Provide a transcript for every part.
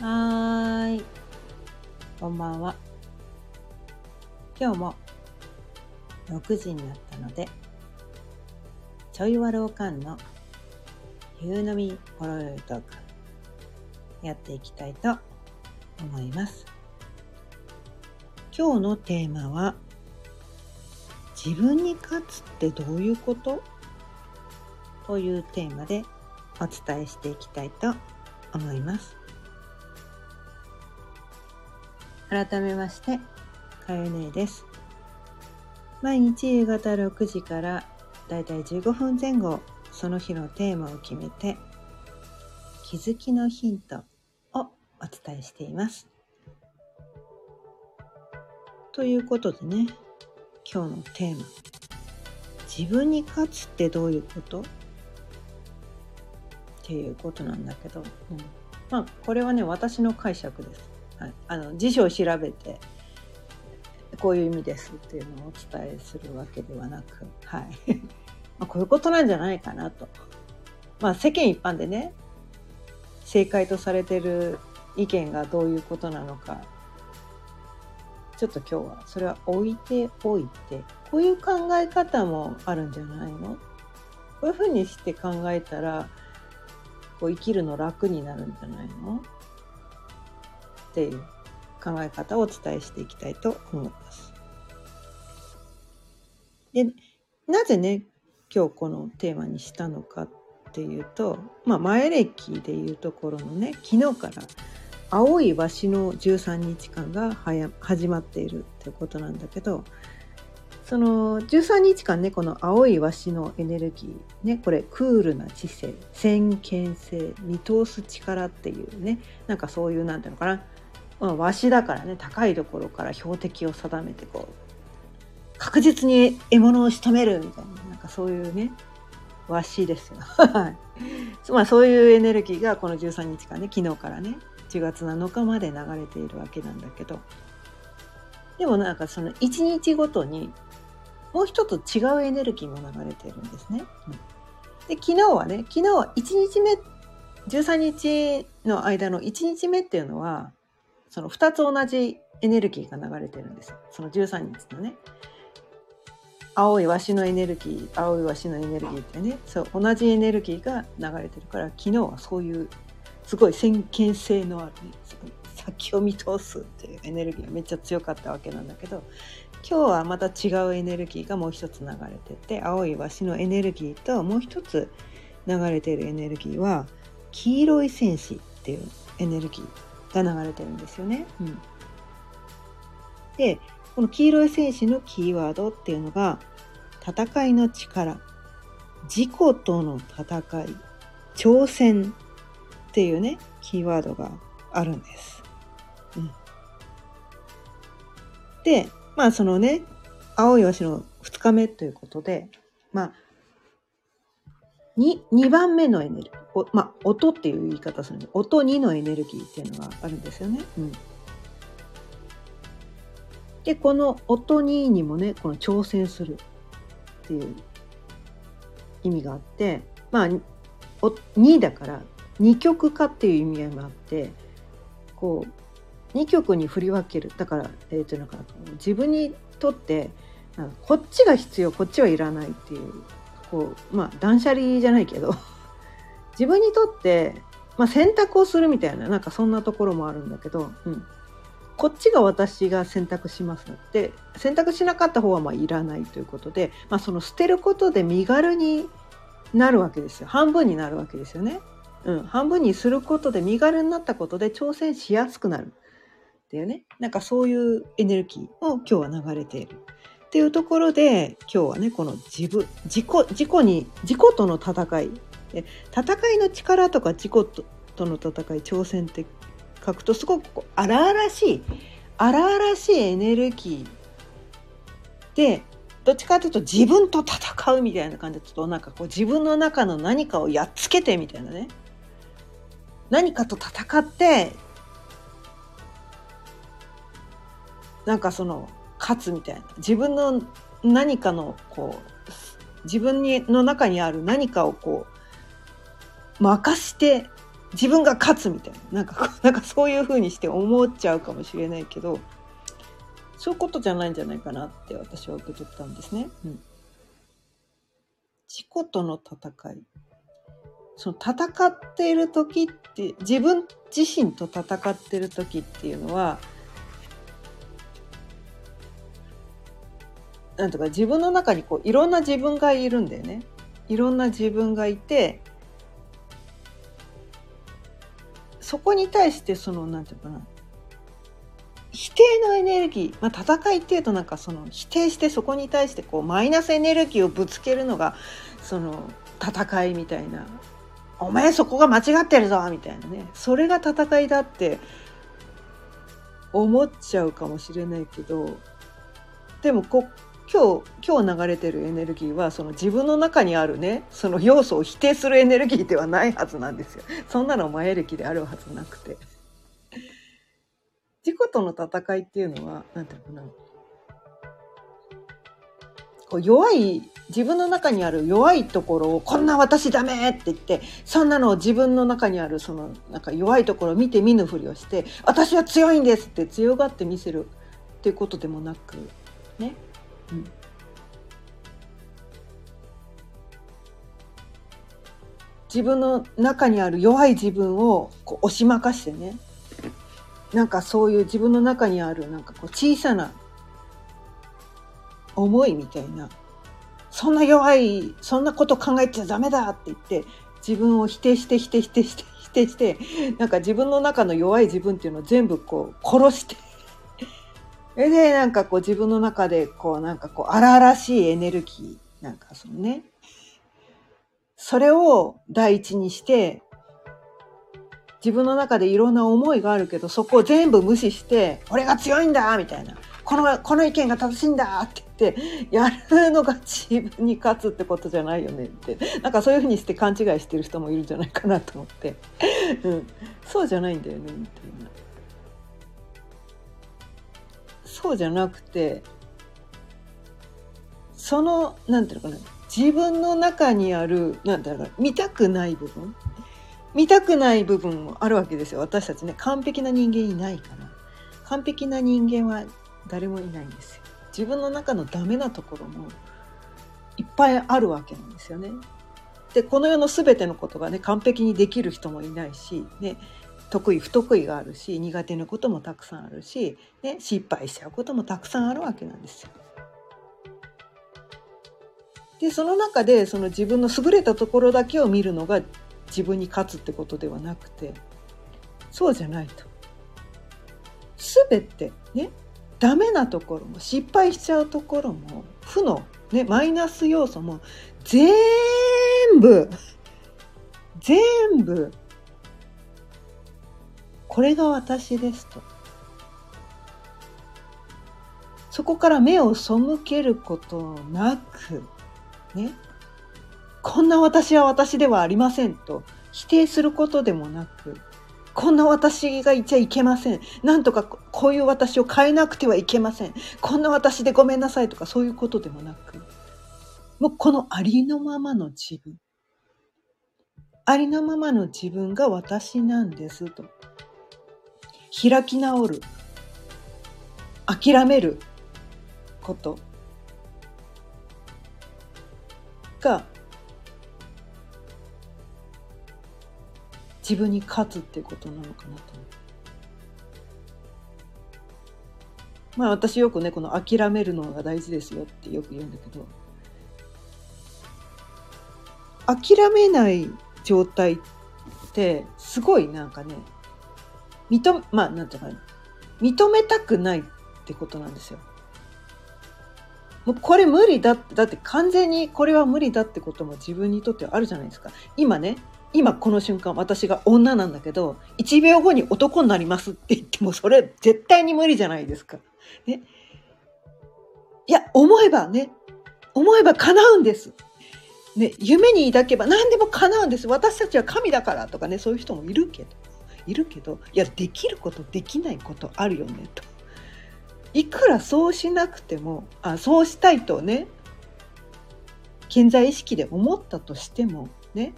はーい。こんばんは。今日も6時になったので、ちょいわるおかんの夕飲みほろよいトークやっていきたいと思います。今日のテーマは、自分に勝つってどういうこと？というテーマでお伝えしていきたいと思います。改めまして、かよねです。毎日夕方6時からだいたい15分前後、その日のテーマを決めて、気づきのヒントをお伝えしています。ということでね、今日のテーマ、自分に勝つってどういうこと？っていうことなんだけど、うん、まあこれはね私の解釈です。はい、あの辞書を調べてこういう意味ですっていうのをお伝えするわけではなく、はい。まあ、こういうことなんじゃないかなと。まあ世間一般でね正解とされてる意見がどういうことなのかちょっと今日はそれは置いておいてこういう考え方もあるんじゃないの？こういうふうにして考えたらこう生きるの楽になるんじゃないの？っていう考え方をお伝えしていきたいと思います。でなぜね今日このテーマにしたのかっていうと、まあ、前歴でいうところのね昨日から青いわしの13日間がはや始まっているってことなんだけどその13日間ねこの青いわしのエネルギーねこれクールな知性先見性見通す力っていうねなんかそういうなんていうのかな、まあ、わしだからね高いところから標的を定めてこう確実に獲物を仕留めるみたいななんかそういうねわしですよ。まあそういうエネルギーがこの13日間ね昨日からね10月7日まで流れているわけなんだけどでもなんかその1日ごとにもう一つ違うエネルギーも流れているんですね。で昨日はね昨日は1日目13日の間の1日目っていうのはその2つ同じエネルギーが流れてるんです。その13日のね。青いわしのエネルギー青いわしのエネルギーってねそう同じエネルギーが流れてるから昨日はそういうすごい先見性のあるね先を見通すっていうエネルギーがめっちゃ強かったわけなんだけど今日はまた違うエネルギーがもう一つ流れてて青いわしのエネルギーともう一つ流れてるエネルギーは黄色い戦士っていうエネルギーが流れてるんですよね。うん、でこの黄色い戦士のキーワードっていうのが戦いの力自己との戦い挑戦っていうねキーワードがあるんです。うん、でまあそのね青いわしの2日目ということでまあ 2, 2番目のエネルギー。まあ音っていう言い方するんで音2のエネルギーっていうのがあるんですよね。うん、でこの音2にもねこの挑戦するっていう意味があってまあ2だから二極化っていう意味合いもあってこう2極に振り分ける。だから、えー、というのか自分にとってこっちが必要こっちはいらないっていうこうまあ断捨離じゃないけど 自分にとって、まあ、選択をするみたいななんかそんなところもあるんだけど、うん、こっちが私が選択しますって選択しなかった方はまあいらないということで、まあ、その捨てることで身軽になるわけですよ。半分になるわけですよね。うん、半分にすることで身軽になったことで挑戦しやすくなる。っていうね。なんかそういうエネルギーを今日は流れている。っていうところで今日はねこの自分自己自己に自己との戦い。戦いの力とか自己ととの戦い挑戦って書くとすごく荒々しい荒々しいエネルギーでどっちかというと自分と戦うみたいな感じでちょっとなんかこう自分の中の何かをやっつけてみたいなね。何かと戦ってなんかその勝つみたいな。自分の何かのこう自分にの中にある何かをこう任して自分が勝つみたいな。なんか なんかそういう風にして思っちゃうかもしれないけどそういうことじゃないんじゃないかなって私は受け取ったんですね。うん、自己との戦い。その戦っている時って自分自身と戦ってる時っていうのはなんとか自分の中にこういろんな自分がいるんだよね。いろんな自分がいてそこに対してそのなんていうかな。否定のエネルギー、まあ、戦いっていうとなんかその否定してそこに対してこうマイナスエネルギーをぶつけるのがその戦いみたいな「お前そこが間違ってるぞ」みたいなね。それが戦いだって思っちゃうかもしれないけどでもこ今日今日流れてるエネルギーはその自分の中にあるねその要素を否定するエネルギーではないはずなんですよ。そんなの前歴であるはずなくて。自己との戦いっていうのは何ていうのかなこう弱い自分の中にある弱いところを「こんな私ダメ!」って言ってそんなのを自分の中にあるそのなんか弱いところを見て見ぬふりをして「私は強いんです!」って強がって見せるっていうことでもなくね自分の中にある弱い自分をこう押し負かしてね。なんかそういう自分の中にあるなんかこう小さな思いみたいな。そんな弱いそんなこと考えちゃダメだって言って自分を否定して否定して否定してなんか自分の中の弱い自分っていうのを全部こう殺してそれでなんかこう自分の中でこうなんかこう荒々しいエネルギーなんかそのね。それを第一にして自分の中でいろんな思いがあるけどそこを全部無視して俺が強いんだみたいな。このこの意見が正しいんだって言ってやるのが自分に勝つってことじゃないよねって。なんかそういうふうにして勘違いしてる人もいるんじゃないかなと思って、うん、そうじゃないんだよねみたいな。そうじゃなくてその何て言うのかな自分の中にある何て言うのかな見たくない部分見たくない部分もあるわけですよ。私たちね完璧な人間いないから。完璧な人間は誰もいないんですよ。自分の中のダメなところもいっぱいあるわけなんですよね。でこの世の全てのことがね完璧にできる人もいないし、ね、得意不得意があるし苦手なこともたくさんあるし、ね、失敗しちゃうこともたくさんあるわけなんですよ。でその中でその自分の優れたところだけを見るのが自分に勝つってことではなくてそうじゃないと。全てねダメなところも失敗しちゃうところも負の、ね、マイナス要素も全部全部これが私ですと。そこから目を背けることなく、ね、こんな私は私ではありませんと否定することでもなく、こんな私がいちゃいけません。なんとかこういう私を変えなくてはいけません。こんな私でごめんなさいとかそういうことでもなく、もうこのありのままの自分。ありのままの自分が私なんですと。開き直る諦めること。が自分に勝つっていうことなのかなとまあ私よくねこの諦めるのが大事ですよってよく言うんだけど。諦めない状態ってすごいなんかね認まあなんていうか認めたくないってことなんですよ。もうこれ無理だってだって完全にこれは無理だってことも自分にとってはあるじゃないですか。今ね今この瞬間私が女なんだけど1秒後に男になりますって言ってもそれ絶対に無理じゃないですか。ね、いや思えばね思えば叶うんです。ね、夢に抱けば何でも叶うんです私たちは神だからとかねそういう人もいるけどいるけどいやできることできないことあるよねと。いくらそうしなくてもあそうしたいとね健在意識で思ったとしてもね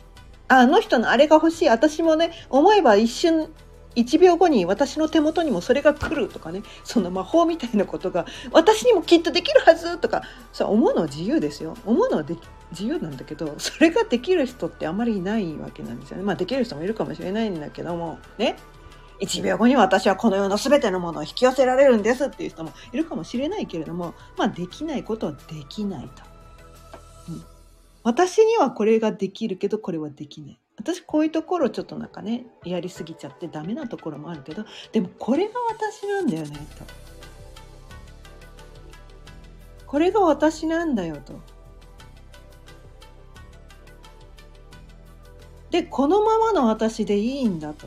あの人のあれが欲しい私もね思えば一瞬1秒後に私の手元にもそれが来るとかね。その魔法みたいなことが私にもきっとできるはずとかさ思うのは自由ですよ。思うのはで自由なんだけどそれができる人ってあまりいないわけなんですよね。まあできる人もいるかもしれないんだけどもね。1秒後に私はこの世の全てのものを引き寄せられるんですっていう人もいるかもしれないけれどもまあできないことはできないと。うん、私にはこれができるけどこれはできない。私こういうところちょっとなんかねやりすぎちゃってダメなところもあるけどでもこれが私なんだよねと。これが私なんだよと。でこのままの私でいいんだと。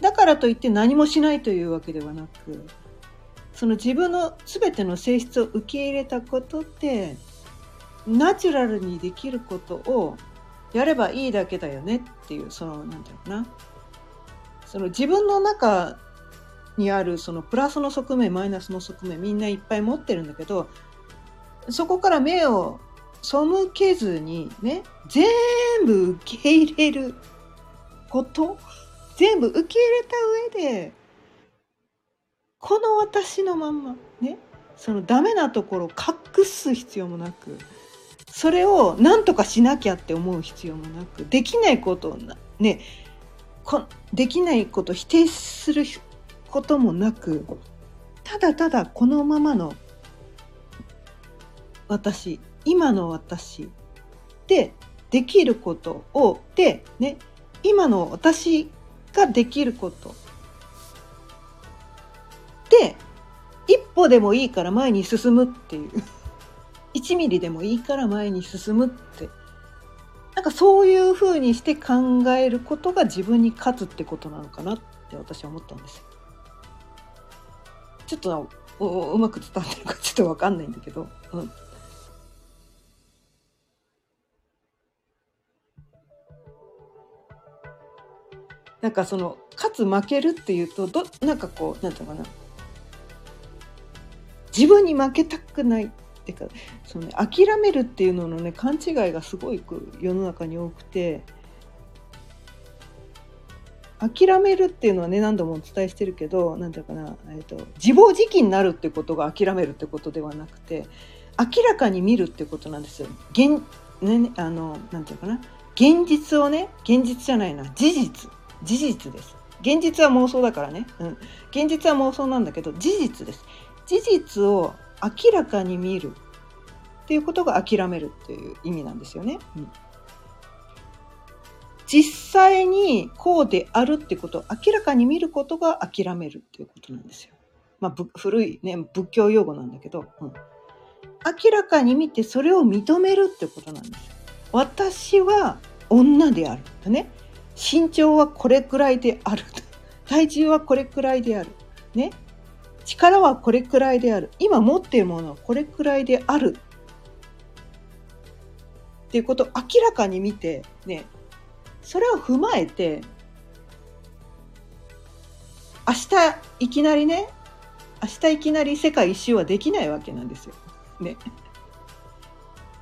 だからといって何もしないというわけではなくその自分の全ての性質を受け入れたことってナチュラルにできることをやればいいだけだよねっていうその何て言うのかな。その自分の中にあるそのプラスの側面マイナスの側面みんないっぱい持ってるんだけどそこから目を背けずにね全部受け入れること全部受け入れた上でこの私のまんまねそのダメなところを隠す必要もなくそれを何とかしなきゃって思う必要もなくできないことをねこできないことを否定することもなくただただこのままの私今の私でできることをでね今の私ができることで一歩でもいいから前に進むっていう。1ミリでもいいから前に進むって。なんかそういうふうにして考えることが自分に勝つってことなのかなって私は思ったんですよ。ちょっとうまく伝わってるかちょっと分かんないんだけど、うん、なんかその勝つ負けるっていうとどなんかこうなんていうのかな。自分に負けたくない。っていうかその、ね、諦めるっていうののね勘違いがすごい世の中に多くて諦めるっていうのはね何度もお伝えしてるけど何ていうかな、えーと、自暴自棄になるってことが諦めるってことではなくて明らかに見るってことなんですよ。現ね、あのなんていうかな現実をね現実じゃないな事実。事実です。現実は妄想だからね、うん、現実は妄想なんだけど事実です。事実を明らかに見る。っていうことが諦めるっていう意味なんですよね、うん、実際にこうであるってことを明らかに見ることが諦めるっていうことなんですよ。まあ、古いね仏教用語なんだけど、うん、明らかに見てそれを認めるってことなんです私は女であるね。身長はこれくらいである。体重はこれくらいである。ね。力はこれくらいである。今持っているものはこれくらいである。っていうことを明らかに見て、ね。それを踏まえて、明日いきなりね、明日いきなり世界一周はできないわけなんですよ。ね。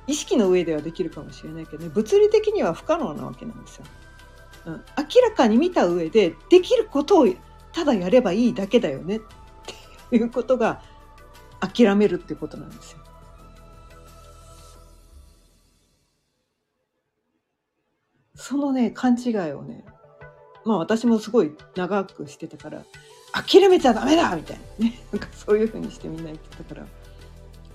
意識の上ではできるかもしれないけどね、物理的には不可能なわけなんですよ。うん、明らかに見た上でできることをただやればいいだけだよねっいうことが諦めるっていうことなんですよ。そのね勘違いをねまあ私もすごい長くしてたから諦めちゃダメだみたいな。ねなんかそういうふうにしてみんな言ってたか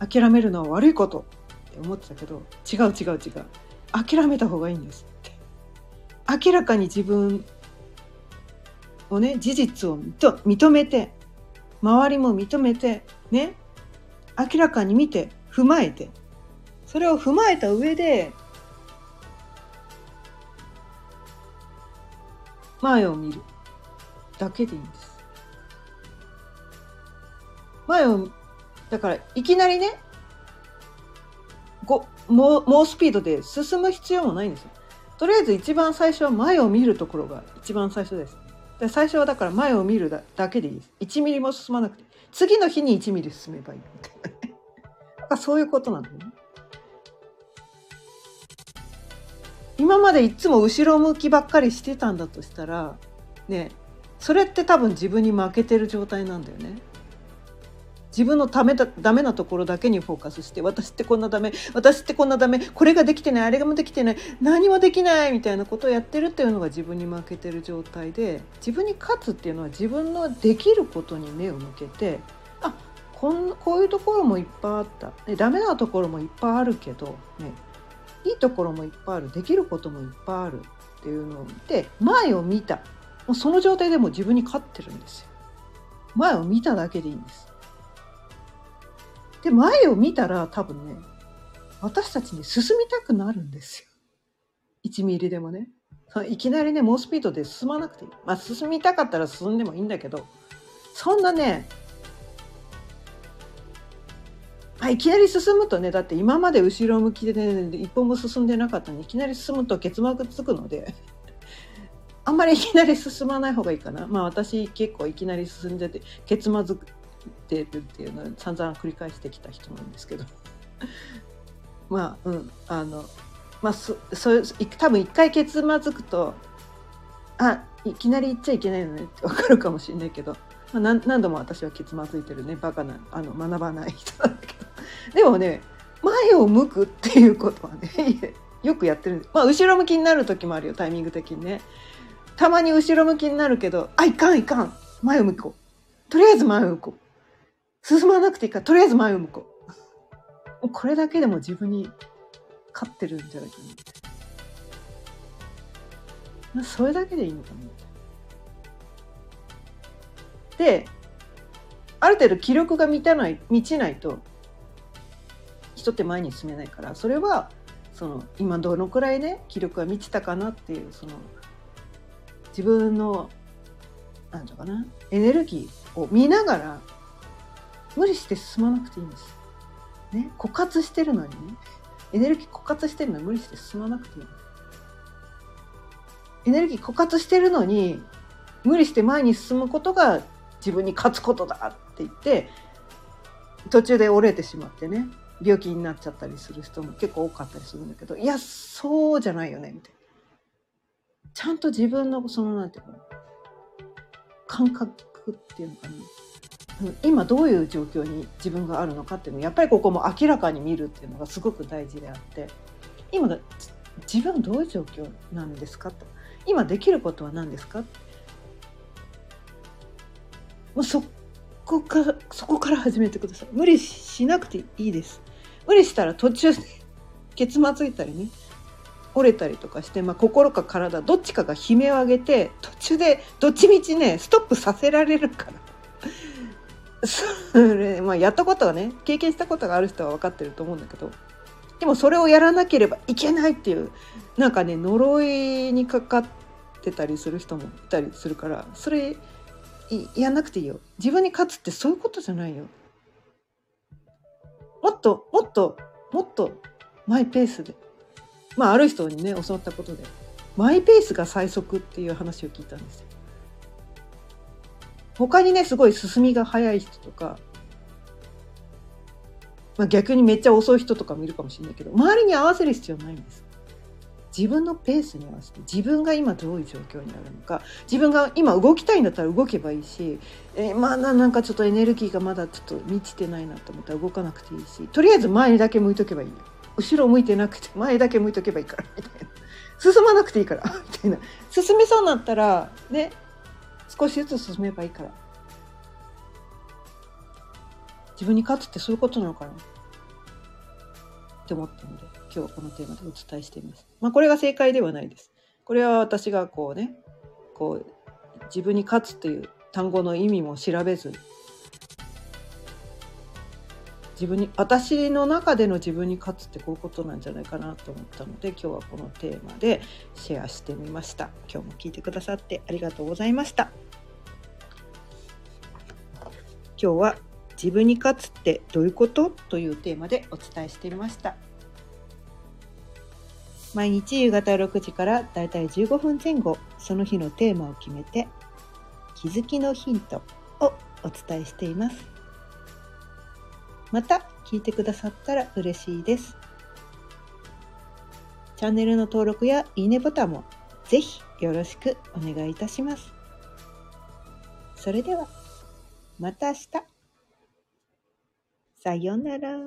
ら諦めるのは悪いことって思ってたけど違う違う違う。諦めた方がいいんです明らかに自分をね事実を認めて周りも認めてね明らかに見て踏まえてそれを踏まえた上で前を見るだけでいいんです。前をだからいきなりねご猛スピードで進む必要もないんですよ。とりあえず一番最初は前を見るところが一番最初です。で最初はだから前を見るだけでいいです。1ミリも進まなくて次の日に1ミリ進めばいいみたいな。そういうことなのね。今までいつも後ろ向きばっかりしてたんだとしたらねそれって多分自分に負けてる状態なんだよね。自分のためだダメなところだけにフォーカスして私ってこんなダメ私ってこんなダメこれができてないあれがもできてない何もできないみたいなことをやってるっていうのが自分に負けてる状態で自分に勝つっていうのは自分のできることに目を向けてあこんこういうところもいっぱいあった、ね、ダメなところもいっぱいあるけど、ね、いいところもいっぱいあるできることもいっぱいあるっていうのを見て前を見たもうその状態でも自分に勝ってるんですよ。前を見ただけでいいんです。で、前を見たら多分ね、私たちに進みたくなるんですよ。1ミリでもね。いきなりね、猛スピードで進まなくていい。まあ、進みたかったら進んでもいいんだけど、そんなね、あいきなり進むとねだって今まで後ろ向きでね一歩も進んでなかったのにいきなり進むと結膜つくのであんまりいきなり進まない方がいいかなまあ私結構いきなり進んでて結膜ってるっていうのを散々繰り返してきた人なんですけど。まあうんあのまあそそ多分一回ケツまずくとあいきなり言っちゃいけないのねって分かるかもしれないけど、まあ、何何度も私はケツまずいてるね。バカなあの学ばない人なんだけど。でもね前を向くっていうことはね よくやってる。まあ後ろ向きになる時もあるよタイミング的にね。たまに後ろ向きになるけどあいかんいかん。前を向こう。とりあえず前を向こう。進まなくていいから、とりあえず前を向こう。もうこれだけでも自分に勝ってるんじゃないかな。それだけでいいのかな。で、ある程度気力が満たない、満ちないと、人って前に進めないから、それは、その、今どのくらいね、気力が満ちたかなっていう、その、自分の、なんていうかな、エネルギーを見ながら無理して進まなくていいんです。ね、枯渇してるのにね、エネルギー枯渇してるのに無理して進まなくていいんです。エネルギー枯渇してるのに、無理して前に進むことが自分に勝つことだって言って、途中で折れてしまってね、病気になっちゃったりする人も結構多かったりするんだけど、いや、そうじゃないよね、みたいな。ちゃんと自分のその、なんていうの、感覚っていうのかな、今どういう状況に自分があるのかっていうのやっぱりここも明らかに見るっていうのがすごく大事であって今が自分どういう状況なんですかと。今できることは何ですか？もうそこからそこから始めてください。無理しなくていいです。無理したら途中でケツまずいたりね折れたりとかして、まあ、心か体どっちかが悲鳴を上げて途中でどっちみちねストップさせられるから。それ、まあ、やったことはね経験したことがある人は分かってると思うんだけどでもそれをやらなければいけないっていうなんかね呪いにかかってたりする人もいたりするからそれやんなくていいよ。自分に勝つってそういうことじゃないよ。もっともっともっとマイペースで。まあある人にね教わったことでマイペースが最速っていう話を聞いたんですよ。他にねすごい進みが早い人とか、まあ、逆にめっちゃ遅い人とかもいるかもしれないけど周りに合わせる必要ないんです。自分のペースに合わせて自分が今どういう状況にあるのか自分が今動きたいんだったら動けばいいし、えー、まあなんかちょっとエネルギーがまだちょっと満ちてないなと思ったら動かなくていいしとりあえず前だけ向いとけばいい後ろ向いてなくて前だけ向いとけばいいからみたいな。進まなくていいからみたいな。進めそうになったらね少しずつ進めばいいから自分に勝つってそういうことなのかなって思ったので今日はこのテーマでお伝えしています。まあこれが正解ではないです。これは私がこうねこう自分に勝つという単語の意味も調べず自分に私の中での自分に勝つってこういうことなんじゃないかなと思ったので今日はこのテーマでシェアしてみました。今日も聞いてくださってありがとうございました。今日は自分に勝つってどういうことというテーマでお伝えしてみました。毎日夕方6時からだいたい15分前後その日のテーマを決めて気づきのヒントをお伝えしています。また聞いてくださったら嬉しいです。チャンネルの登録やいいねボタンもぜひよろしくお願いいたします。それでは、また明日。さようなら。